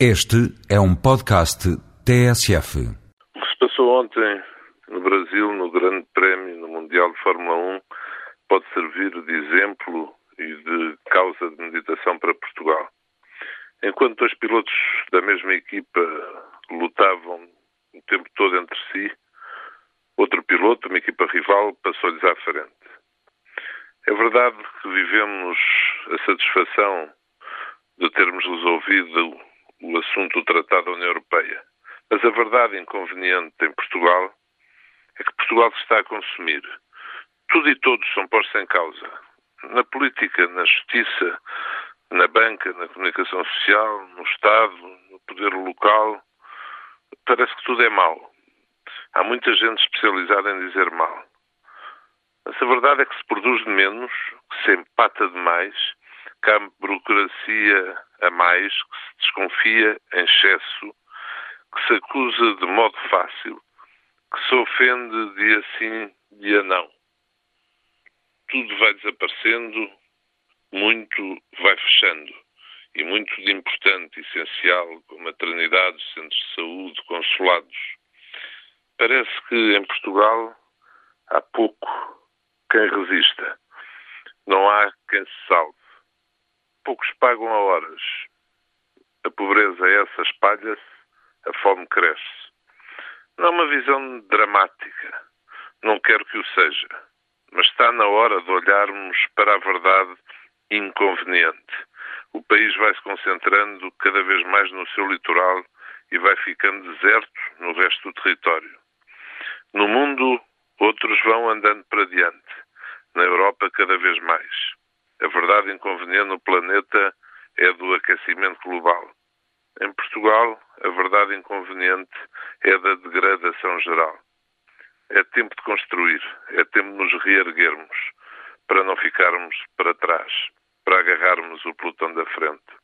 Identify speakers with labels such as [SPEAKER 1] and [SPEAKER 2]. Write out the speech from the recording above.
[SPEAKER 1] Este é um podcast TSF.
[SPEAKER 2] O que se passou ontem no Brasil, no Grande Prémio, no Mundial de Fórmula 1, pode servir de exemplo e de causa de meditação para Portugal. Enquanto dois pilotos da mesma equipa lutavam o tempo todo entre si, outro piloto, uma equipa rival, passou-lhes à frente. É verdade que vivemos a satisfação de termos resolvido assunto do Tratado da União Europeia. Mas a verdade inconveniente em Portugal é que Portugal se está a consumir. Tudo e todos são postos em causa. Na política, na justiça, na banca, na comunicação social, no Estado, no poder local. Parece que tudo é mau. Há muita gente especializada em dizer mal. Mas a verdade é que se produz menos, que se empata demais, que há burocracia a mais, que se desconfia em excesso, que se acusa de modo fácil, que se ofende dia sim, dia não. Tudo vai desaparecendo, muito vai fechando. E muito de importante, essencial, como maternidades, centros de saúde, consulados. Parece que em Portugal há pouco quem resista. Não há quem se salve. Poucos pagam a horas. A pobreza essa espalha-se, a fome cresce. Não é uma visão dramática. Não quero que o seja. Mas está na hora de olharmos para a verdade inconveniente. O país vai se concentrando cada vez mais no seu litoral e vai ficando deserto no resto do território. No mundo, outros vão andando para diante. Na Europa, cada vez mais. A verdade inconveniente no planeta é do aquecimento global. Em Portugal, a verdade inconveniente é da degradação geral. É tempo de construir, é tempo de nos reerguermos, para não ficarmos para trás, para agarrarmos o pelotão da frente.